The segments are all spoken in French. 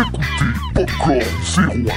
écoutez Popcorn.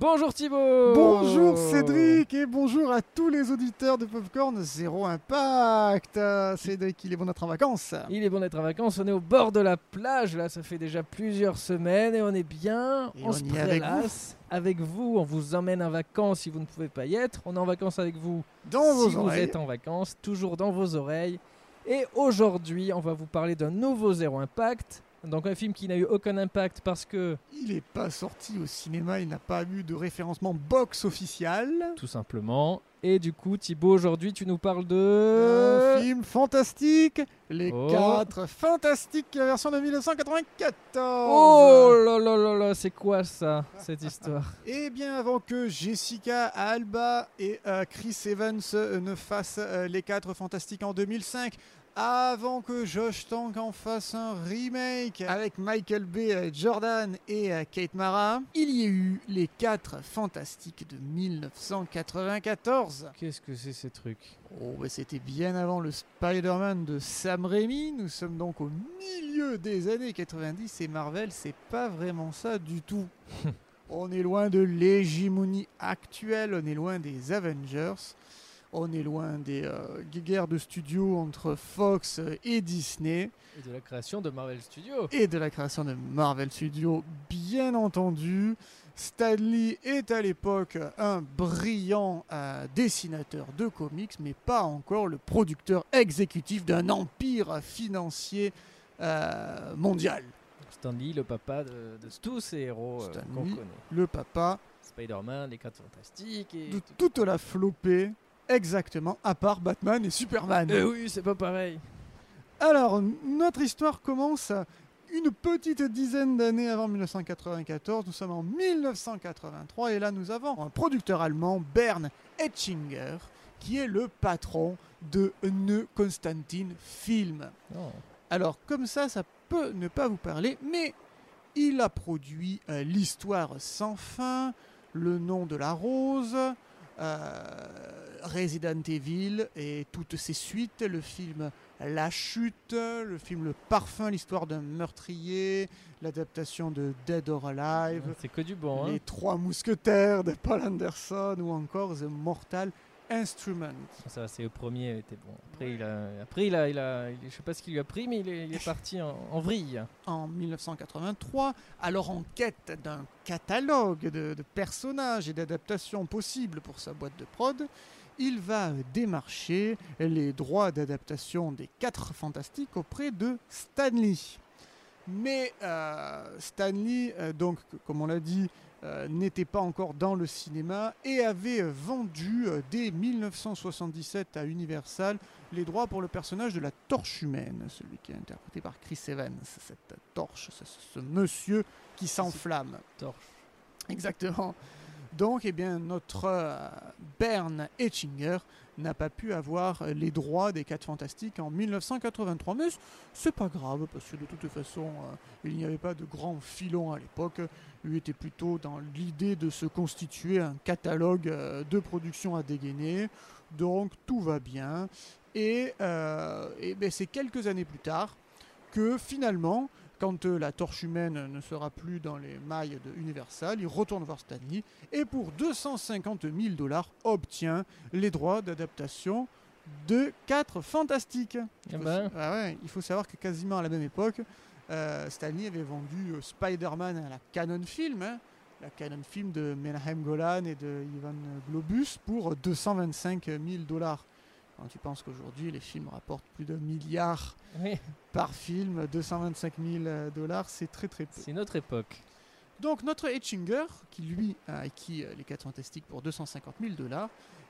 Bonjour Thibaut Bonjour Cédric et bonjour à tous les auditeurs de Popcorn Zéro Impact. Cédric, il est bon d'être en vacances. Il est bon d'être en vacances, on est au bord de la plage, là ça fait déjà plusieurs semaines et on est bien, Et on, on se y est avec prélasse avec vous, on vous emmène en vacances si vous ne pouvez pas y être, on est en vacances avec vous Dans vos si vous oreilles. êtes en vacances, toujours dans vos oreilles. Et aujourd'hui on va vous parler d'un nouveau Zéro Impact, donc un film qui n'a eu aucun impact parce que, Il n'est pas sorti au cinéma, il n'a pas eu de référencement box officiel. tout simplement, et du coup Thibaut aujourd'hui tu nous parles Un de... film fantastique, les Oh. 4 fantastiques version de 1994. Oh là là là là, c'est quoi ça, cette histoire? Eh bien avant que Jessica Alba et euh, Chris Evans euh, ne fassent euh, les 4 fantastiques en 2005, avant que Josh Tank en fasse un remake avec Michael B. euh, Jordan et euh, Kate Mara, il y a eu les 4 fantastiques de 1994. Qu'est-ce que c'est ces trucs? Oh, bah, c'était bien avant le Spider-Man de Sam Raimi. Nous sommes donc au milieu des années 90 et Marvel, c'est pas vraiment ça du tout. on est loin de l'hégémonie actuelle, on est loin des Avengers, on est loin des euh, guerres de studio entre Fox et Disney Et de la création de Marvel Studios. et de la création de Marvel Studios, bien entendu. Stan Lee est à l'époque un brillant euh, dessinateur de comics, mais pas encore le producteur exécutif d'un empire financier euh, mondial. Stan Lee, le papa de, de tous ces héros qu'on connaît. Le papa Spider-Man, les 4 Fantastiques et... de tout- toute la flopée, exactement, à part Batman et Superman. Eh oui, c'est pas pareil. Alors, notre histoire commence une petite dizaine d'années avant 1994. Nous sommes en 1983 et là nous avons un producteur allemand, Bern Etchinger, qui est le patron de Ne Constantin Film. Non. Alors, comme ça, ça peut ne pas vous parler, mais il a produit euh, L'Histoire sans fin, Le nom de la rose, euh, Resident Evil et toutes ses suites, le film La Chute, le film Le Parfum, l'histoire d'un meurtrier, l'adaptation de Dead or Alive, C'est que du bon. Hein. Les Trois Mousquetaires de Paul Anderson ou encore The Mortal Instrument. Ça, c'est le premier, était bon. Après, il a, après il a, il a, il- je sais pas ce qu'il lui a pris, mais il est, il est parti en, en vrille. en 1983, alors en quête d'un catalogue de, de personnages et d'adaptations possibles pour sa boîte de prod, il va démarcher les droits d'adaptation des quatre fantastiques auprès de Stanley. Mais euh, Stanley, euh, donc, comme on l'a dit, euh, n'était pas encore dans le cinéma et avait vendu euh, dès 1977 à Universal les droits pour le personnage de la torche humaine, celui qui est interprété par Chris Evans, cette torche, ce, ce monsieur qui s'enflamme. Torche. Exactement. Donc, eh bien, notre euh, Bern Etchinger n'a pas pu avoir les droits des 4 Fantastiques en 1983. Mais c'est pas grave, parce que de toute façon, euh, il n'y avait pas de grand filon à l'époque. Lui était plutôt dans l'idée de se constituer un catalogue euh, de production à dégainer. Donc, tout va bien. Et, euh, ben, c'est quelques années plus tard que finalement, quand euh, la torche humaine ne sera plus dans les mailles de Universal, il retourne voir Stanley et pour 250 000 dollars obtient les droits d'adaptation de 4 Fantastiques. Il Eh faut, ben. ah ouais, il faut savoir que quasiment à la même époque, euh, Stanley avait vendu euh, Spider-Man à la Canon Film, hein, la Canon Film de Menahem Golan et de Ivan Globus pour 225 000 dollars. Quand tu penses qu'aujourd'hui les films rapportent plus d'un milliard Oui, par film, 225 000 dollars, c'est très très peu. c'est notre époque. Donc notre Etchinger, qui lui a acquis euh, les 4 fantastiques pour 250 000 dollars,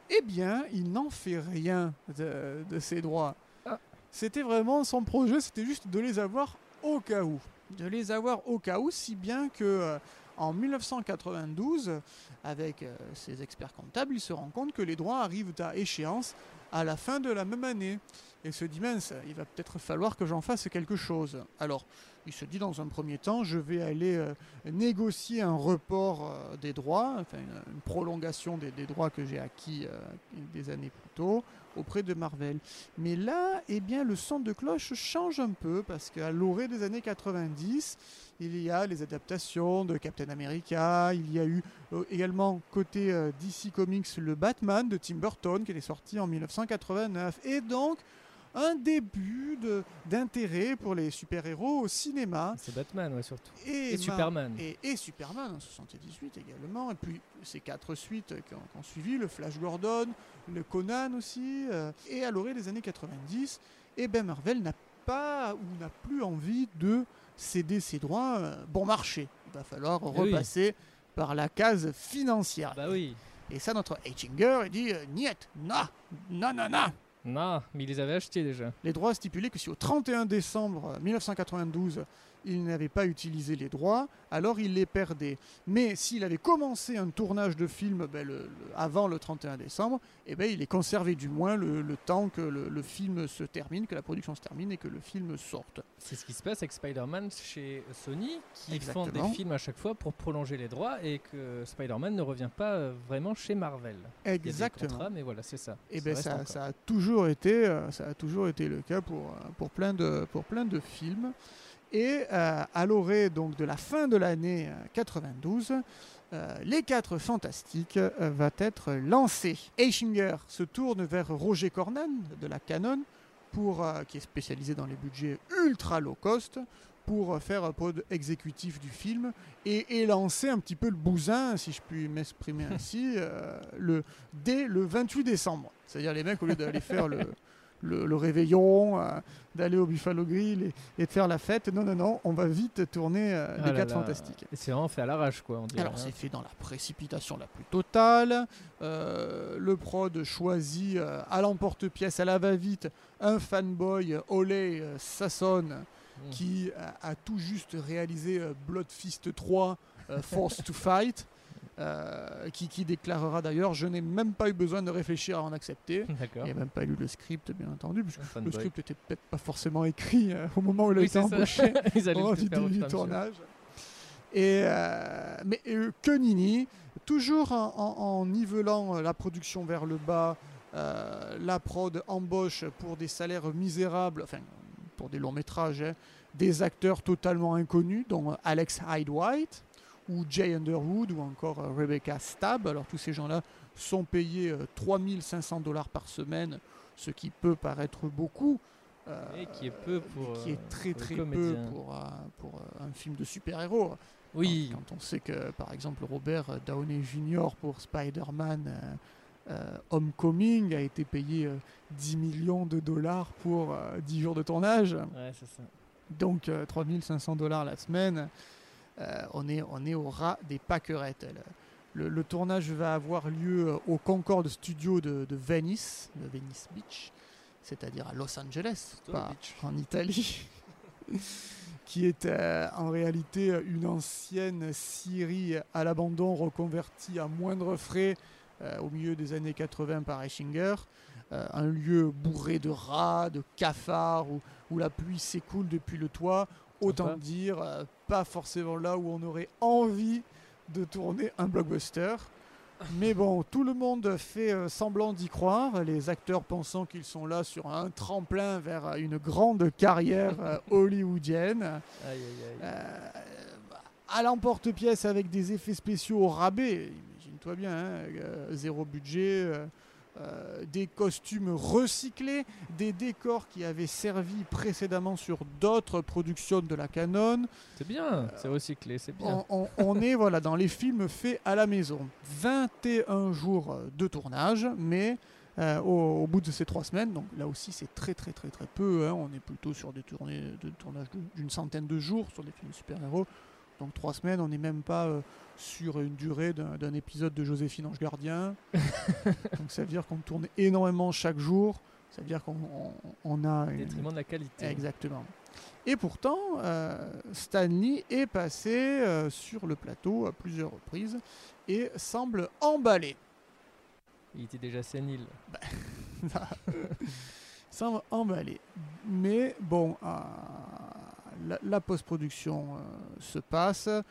eh bien, il n'en fait rien de, de ses droits. Ah. C'était vraiment son projet, c'était juste de les avoir au cas où. De les avoir au cas où, si bien que euh, en 1992, avec euh, ses experts comptables, il se rend compte que les droits arrivent à échéance à la fin de la même année. et se dit mince, il va peut-être falloir que j'en fasse quelque chose. Alors, il se dit dans un premier temps, je vais aller euh, négocier un report euh, des droits, enfin une, prolongation des, des droits que j'ai acquis euh, des années plus tôt auprès de Marvel. Mais là, eh bien, le son de cloche change un peu parce qu'à l'orée des années 90, il y a les adaptations de Captain America, il y a eu euh, également côté euh, DC Comics le Batman de Tim Burton qui est sorti en 1989 et donc un début d'intérêt pour les super-héros au cinéma. C'est Batman, ouais, surtout. Et, Superman. Et, et Superman en 78 également. Et puis ces quatre suites qui ont, qui ont suivi, le Flash Gordon, le Conan aussi. euh, et à l'orée des années 90, et ben Marvel n'a pas ou n'a plus envie de céder ses droits euh, bon marché. Il va falloir Eh oui. repasser par la case financière. Bah oui. Et ça, notre Hitchinger, il dit euh, Niet, non, non, non, non. Non, mais il les avait achetés déjà. Les droits stipulaient que si au 31 décembre 1992, il n'avait pas utilisé les droits, alors il les perdait. Mais s'il avait commencé un tournage de film ben, le- le- avant le 31 décembre, eh ben, il les conservait du moins le, le temps que le, film se termine, que la production se termine et que le film sorte. C'est ce qui se passe avec Spider-Man chez Sony, qui Exactement. font des films à chaque fois pour prolonger les droits et que Spider-Man ne revient pas euh, vraiment chez Marvel. Il y a des Exactement. contrats, mais voilà, c'est ça. Et ben reste ça, encore. ça a toujours été, euh, ça a toujours été le cas pour, euh, pour, plein, de, pour plein de films. Et euh, à l'orée donc de la fin de l'année euh, 92, euh, les quatre fantastiques euh, va être lancé. Eichinger se tourne vers Roger Corman de la Canon, pour, euh, qui est spécialisé dans les budgets ultra low cost, pour euh, faire un pod exécutif du film et, et lancer un petit peu le bousin, si je puis m'exprimer ainsi, euh, le, dès le 28 décembre. C'est-à-dire les mecs, au lieu d'aller faire le, le, le réveillon, euh, d'aller au Buffalo Grill et, et de faire la fête, non, non, non, on va vite tourner euh, Ah les là 4 là. fantastiques. C'est vraiment fait à l'arrache, quoi. On dirait, Alors hein. c'est fait dans la précipitation la plus totale. Euh, le prod choisit euh, à l'emporte-pièce, à la va-vite, un fanboy, euh, Sasson, Mm. qui a, a tout juste réalisé euh, Blood Fist 3, euh, Force to Fight, euh, qui, qui déclarera d'ailleurs Je n'ai même pas eu besoin de réfléchir à en accepter. Il n'a même pas lu le script, bien entendu, puisque Un le script était peut-être pas forcément écrit euh, au moment où il a Oui, été embauché le du début du tournage. Et euh, mais que Nini, toujours en, en- en nivelant la production vers le bas, la prod embauche pour des salaires misérables, enfin pour des longs métrages, hein, des acteurs totalement inconnus, dont Alex Hyde-White ou Jay Underwood ou encore euh, Rebecca Stab. Alors tous ces gens-là sont payés euh, 3500 dollars par semaine, ce qui peut paraître beaucoup. euh, Et qui est peu pour, qui euh, est très très peu pour, euh, pour euh, un film de super-héros. Oui, Quand, on sait que, par exemple, Robert Downey Jr. pour Spider-Man euh, euh, Homecoming a été payé euh, 10 millions de dollars pour euh, 10 jours de tournage, ouais, c'est ça. donc euh, 3500 dollars la semaine, euh, on, est, on est au ras des pâquerettes. Le, le tournage va avoir lieu euh, au Concorde Studio de, de Venice, de Venice Beach, c'est-à-dire à Los Angeles, pas en Italie, qui est euh, en réalité une ancienne Syrie à l'abandon reconvertie à moindre frais euh, au milieu des années 80 par Eichinger. Euh, un lieu bourré de rats, de cafards, où, où la pluie s'écoule depuis le toit. Autant dire, pas forcément là où on aurait envie de tourner un blockbuster. Mais bon, tout le monde fait euh, semblant d'y croire, les acteurs pensant qu'ils sont là sur un tremplin vers une grande carrière euh, hollywoodienne. Aïe, aïe, aïe. Euh, à l'emporte-pièce avec des effets spéciaux au rabais, imagine-toi bien, hein, euh, zéro budget, euh, euh, des costumes recyclés, des décors qui avaient servi précédemment sur d'autres productions de la Canon. C'est bien, c'est recyclé, c'est bien. On, on- on est voilà, dans les films faits à la maison. 21 jours euh, de tournage, mais euh, au, au bout de ces trois semaines, donc là aussi c'est très très très très peu, hein, on est plutôt sur des tournées de tournage d'une centaine de jours sur des films super-héros. Donc trois semaines, on n'est même pas euh, sur une durée d'un d'un épisode de Joséphine Ange Gardien. donc ça veut dire qu'on tourne énormément chaque jour. Ça veut dire qu'on on- on a Au une, détriment de la qualité. Exactement. Et pourtant, euh, Stanley est passé euh, sur le plateau à plusieurs reprises et semble emballé. Il était déjà sénile. sans emballer. Mais bon, euh, la, post-production euh, se passe, euh,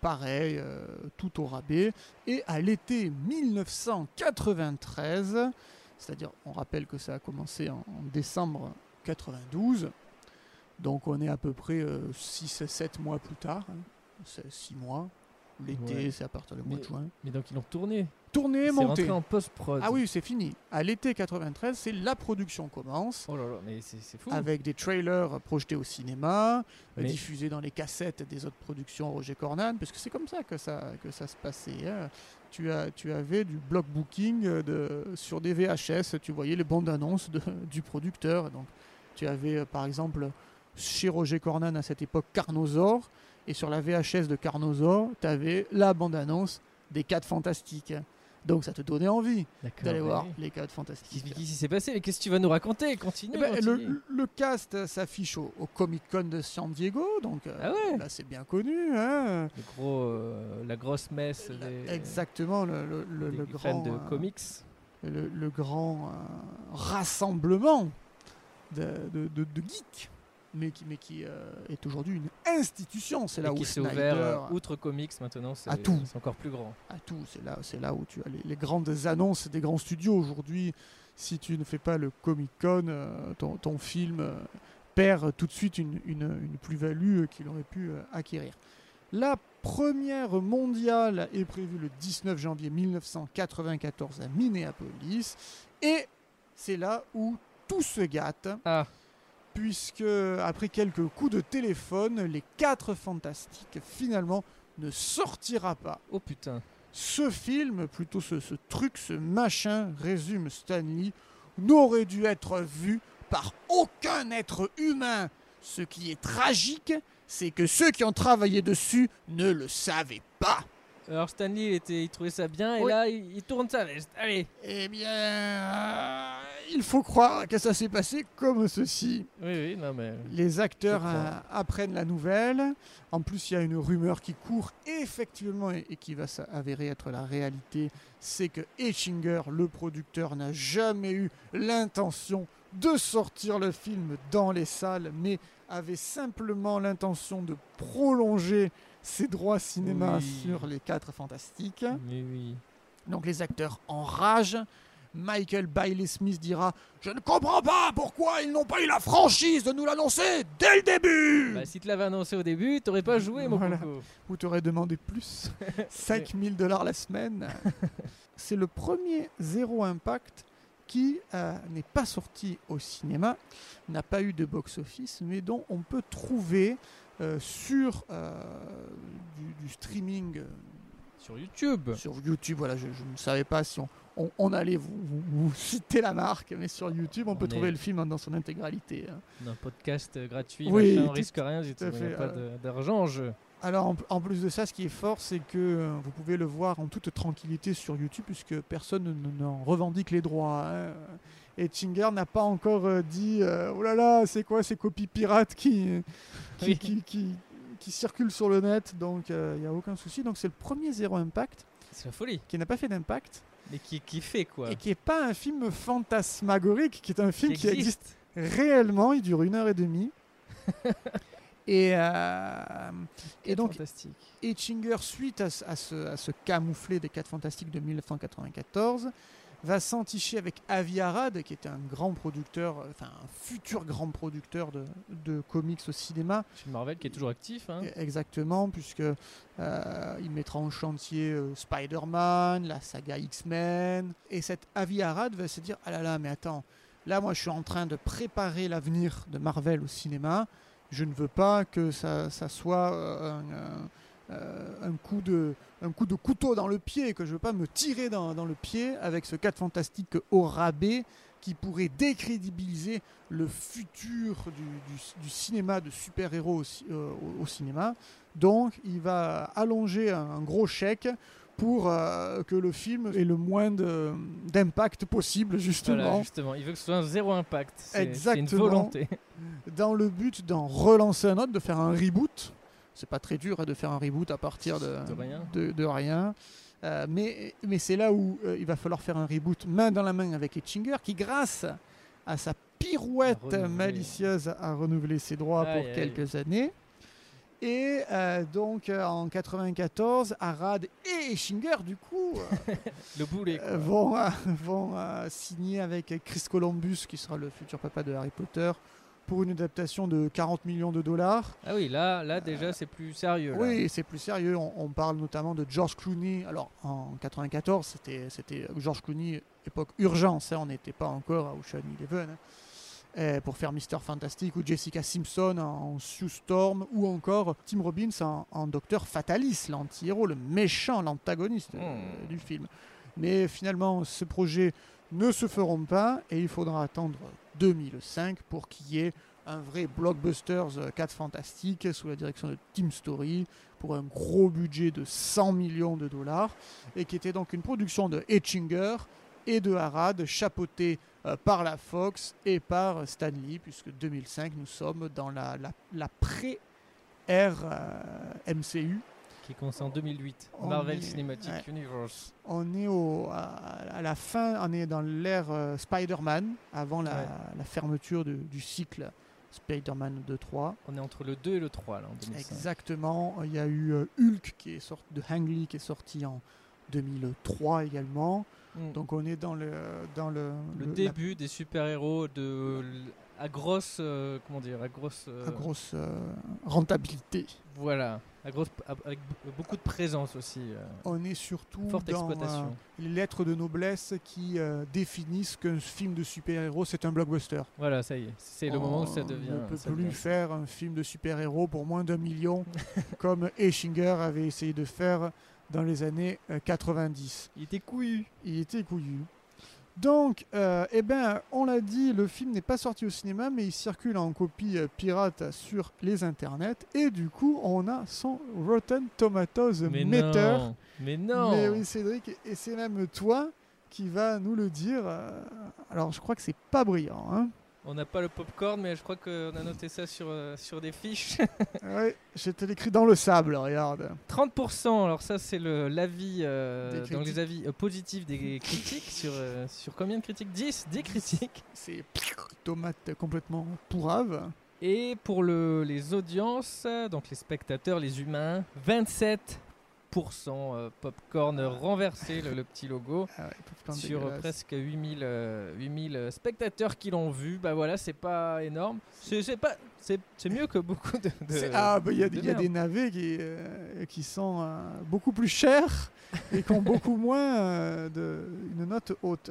pareil, euh, tout au rabais. Et à l'été 1993, c'est-à-dire, on rappelle que ça a commencé en, décembre 92, donc on est à peu près 6-7 mois plus tard, 6 mois. L'été, Ouais. c'est à partir du mois de juin. Mais donc ils l'ont tourné. Tourné, C'est monté. rentré en post-prod. Ah oui, c'est fini. À l'été 93, c'est la production commence Oh là là, mais c'est c'est fou. avec des trailers projetés au cinéma, Mais- diffusés dans les cassettes des autres productions Roger Corman, parce que c'est comme ça que ça, que ça se passait. hein. Tu, as, tu avais du block booking de, sur des VHS, tu voyais les bandes annonces de- du producteur. Donc, tu avais euh, par exemple chez Roger Corman à cette époque Carnosaur, et sur la VHS de Carnosaur, tu avais la bande annonce des 4 Fantastiques. Donc ça te donnait envie d'aller voir les 4 Qu'est-ce Fantastiques. qu'est-ce qui s'est passé? Mais qu'est-ce que tu vas nous raconter? Continue. Eh ben, continue. le, le cast s'affiche au, au Comic Con de San Diego, donc euh, Ah ouais? là c'est bien connu. Hein Le gros, euh, la grosse messe des, Exactement, le, le- le- des le fans grand, de euh, comics. le, grand rassemblement de, de- de- de geeks, mais qui, mais qui euh, est aujourd'hui une institution. C'est Et là où qui s'est Snyder ouvert euh, outre comics maintenant, c'est à tout. c'est encore plus grand. à tout. C'est là, c'est là où tu as les, les grandes annonces des grands studios aujourd'hui. Si tu ne fais pas le Comic Con, euh, ton, ton film euh, perd tout de suite une, une- une plus-value qu'il aurait pu acquérir. La première mondiale est prévue le 19 janvier 1994 à Minneapolis. Et c'est là où tout se gâte Ah, puisque après quelques coups de téléphone, les 4 fantastiques finalement ne sortira pas. oh putain. Ce film, plutôt ce, ce truc, ce machin, résume Stanley, n'aurait dû être vu par aucun être humain. Ce qui est tragique, c'est que ceux qui ont travaillé dessus ne le savaient pas. Alors Stanley, il, était, il trouvait ça bien, et Oui. là, il, il tourne sa veste. Allez Eh bien, euh, il faut croire que ça s'est passé comme ceci. Oui, oui, non mais... Les acteurs euh, apprennent la nouvelle. En plus, il y a une rumeur qui court effectivement et, et qui va s'avérer être la réalité. C'est que Etchinger, le producteur, n'a jamais eu l'intention de sortir le film dans les salles, mais avait simplement l'intention de prolonger ses droits cinéma Oui. sur les quatre fantastiques. Oui, oui. Donc les acteurs enragent. Michael Bailey Smith dira Je ne comprends pas pourquoi ils n'ont pas eu la franchise de nous l'annoncer dès le début Bah, si tu l'avais annoncé au début, t'aurais pas joué, mon Voilà. coco. Ou t'aurais demandé plus 5000 dollars la semaine. C'est le premier Zéro Impact qui euh, n'est pas sorti au cinéma, n'a pas eu de box-office, mais dont on peut trouver euh, sur euh, du, du streaming euh, Sur YouTube. sur YouTube. Voilà, je, je ne savais pas si on, on- on allait vous, vous- vous citer la marque, mais sur YouTube, on, On peut trouver le film dans son intégralité. hein. Un podcast gratuit, Oui, machin, on risque rien Il n'y a pas d'argent en jeu. Alors, en, en plus de ça, ce qui est fort, c'est que vous pouvez le voir en toute tranquillité sur YouTube, puisque personne ne- n'en revendique les droits. hein. Et Chinger n'a pas encore euh, dit euh, Oh là là, c'est quoi ces copies pirates qui, qui, Oui. qui, qui- qui circulent sur le net? Donc, il n'y a aucun souci. Donc, c'est le premier Zéro Impact C'est la folie. qui n'a pas fait d'impact Mais qui, qui fait quoi? Et qui n'est pas un film fantasmagorique, qui est un film qui existe existe. réellement. Il dure une heure et demie. et, euh, et donc, Fantastique. Etchinger, suite à, ce- à ce, à ce camouflet des 4 Fantastiques de 1994, va s'enticher avec Avi Arad, qui était un grand producteur, enfin un futur grand producteur de, de comics au cinéma, Chez Marvel qui est toujours actif. Hein. exactement, puisque euh, il mettra en chantier euh, Spider-Man, la saga X-Men, et cet Avi Arad va se dire ah là là, mais attends, là moi je suis en train de préparer l'avenir de Marvel au cinéma, je ne veux pas que ça, ça soit euh, un, un- euh, un coup de un coup de couteau dans le pied, que je veux pas me tirer dans, dans le pied avec ce 4 fantastique au rabais qui pourrait décrédibiliser le futur du, du- du cinéma de super-héros au, euh, au- cinéma. Donc il va allonger un, un gros chèque pour euh, que le film ait le moins d'impact possible justement, Voilà, justement. Il veut que ce soit un zéro impact. C'est c'est une Exactement. volonté. dans le but d'en relancer un autre, de faire un reboot. C'est pas très dur hein, de faire un reboot à partir de, De rien. de- de rien. Euh, mais mais c'est là où euh, il va falloir faire un reboot main dans la main avec Etchinger, qui grâce à sa Pirouette malicieuse a renouvelé ses droits pour quelques années. Et euh, donc en 94, Arad et Eschinger, du coup, Le boulet. quoi. vont, vont signer avec Chris Columbus, qui sera le futur papa de Harry Potter, pour une adaptation de 40 millions de dollars. Ah oui, là, là déjà, c'est plus sérieux. là. Oui, c'est plus sérieux. On, on parle notamment de George Clooney. Alors, en 94, c'était, c'était George Clooney, époque urgence. hein, on n'était pas encore à Ocean Eleven. hein, euh, pour faire Mister Fantastic ou Jessica Simpson en Sue Storm ou encore Tim Robbins en, en Docteur Fatalis, l'anti-héros, le méchant, l'antagoniste euh, Hmm. du film. Mais finalement, ce projet ne se feront pas et il faudra attendre 2005 pour qu'il y ait un vrai blockbuster 4 fantastique sous la direction de Tim Story pour un gros budget de 100 millions de dollars et qui était donc une production de Etchinger et de Harad chapeautée euh, par la Fox et par Stan Lee puisque 2005 nous sommes dans la, la, la pré-ère euh, MCU Qui commence en 2008. On Marvel est- Cinematic ouais. Universe. on est au, à, à la fin, on est dans l'ère euh, Spider-Man, avant la, Ouais. la fermeture de- du cycle Spider-Man 2-3. On est entre le 2 et le 3 là en 2005. Exactement. Il y a eu euh, Hulk qui est sorti de Ang Lee qui est sorti en 2003 également. Mm. Donc on est dans le dans le, début des super-héros de à grosse euh, comment dire à grosse euh, la grosse euh, rentabilité. voilà à grosse à- avec beaucoup de présence aussi On est surtout forte dans exploitation les lettres de noblesse qui définissent qu'un film de super-héros c'est un blockbuster. voilà ça y est c'est le moment où ça On devient ne peut plus devient- faire un film de super-héros pour moins d'un million comme Eschinger avait essayé de faire dans les années euh, 90. il était couillu Il était couillu. Donc, euh, eh ben, on l'a dit, le film n'est pas sorti au cinéma, mais il circule en copie euh, pirate sur les internets. Et du coup, on a son Rotten Tomatoes mais meter. non mais non Mais oui, Cédric, et c'est même toi qui va nous le dire. euh, Alors, je crois que c'est pas brillant. Hein on n'a pas le popcorn mais je crois qu'on a noté ça sur euh, sur des fiches. Ouais, je te l'écris dans le sable, regarde. 30% alors ça c'est le l'avis euh, Des dans les avis euh, positifs des critiques sur euh, sur combien de critiques? 10 10 critiques. C'est tomate complètement pourrave. Et pour le, les audiences, donc les spectateurs, les humains, 27% euh, popcorn renversé, le, le petit logo, Ah ouais, sur euh, presque 8000, euh, 8000 spectateurs qui l'ont vu. Bah voilà, c'est pas énorme. C'est pas, c'est mieux que beaucoup de. ah, bah il y a, de il y a merde. des navets qui, euh, qui sont euh, beaucoup plus chers et qui ont beaucoup moins euh, de, une note haute.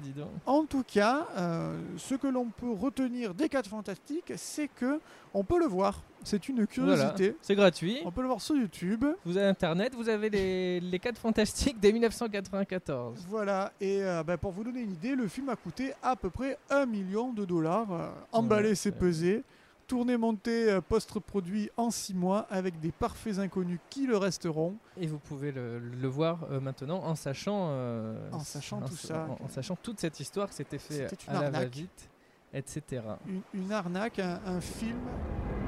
Dis donc. En tout cas, euh, ce que l'on peut retenir des 4 Fantastiques, c'est que on peut le voir. C'est une curiosité. C'est gratuit. On peut le voir sur YouTube. Vous avez internet, vous avez les, les 4 fantastiques dès 1994. Voilà, et euh, bah, pour vous donner une idée, le film a coûté à peu près 1 million de dollars. euh, emballé, Ouais, c'est c'est- pesé. Tourné, monté, euh, post-produit en 6 mois avec des parfaits inconnus qui le resteront. Et vous pouvez le, le voir euh, maintenant en sachant, euh, En sachant en- tout ça, en, en sachant toute cette histoire que c'était fait à la arnaque. va-vite, etc. Une, une arnaque, un, un film.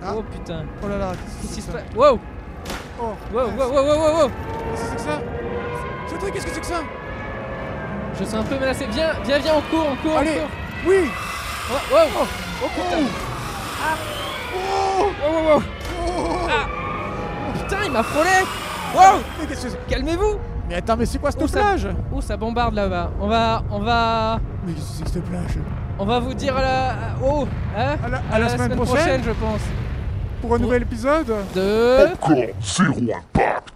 Ah. Oh putain, Oh là là, qu'est-ce se c'est que passe ça Wow, Oh, wow, wow, wow, wow, wow, wow. Qu'est-ce que c'est que ça Cédric, qu'est-ce que c'est que ça Je suis un peu menacé. Viens, viens, viens, on court, on court, Allez. on court. Oui Oh, wow, oh putain, Oh wow, wow, wow. Oh Ah. Putain, il m'a frôlé. Wow, Mais qu'est-ce que c'est calmez-vous. Mais attends, mais c'est quoi cette ça- plage? Oh, ça bombarde là-bas? On va, on va, Mais qu'est-ce que c'est que cette plage? On va vous dire à la, oh, hein? À la, à la semaine, prochaine, je pense. pour un nouvel épisode? De. Popcorn Zero Impact.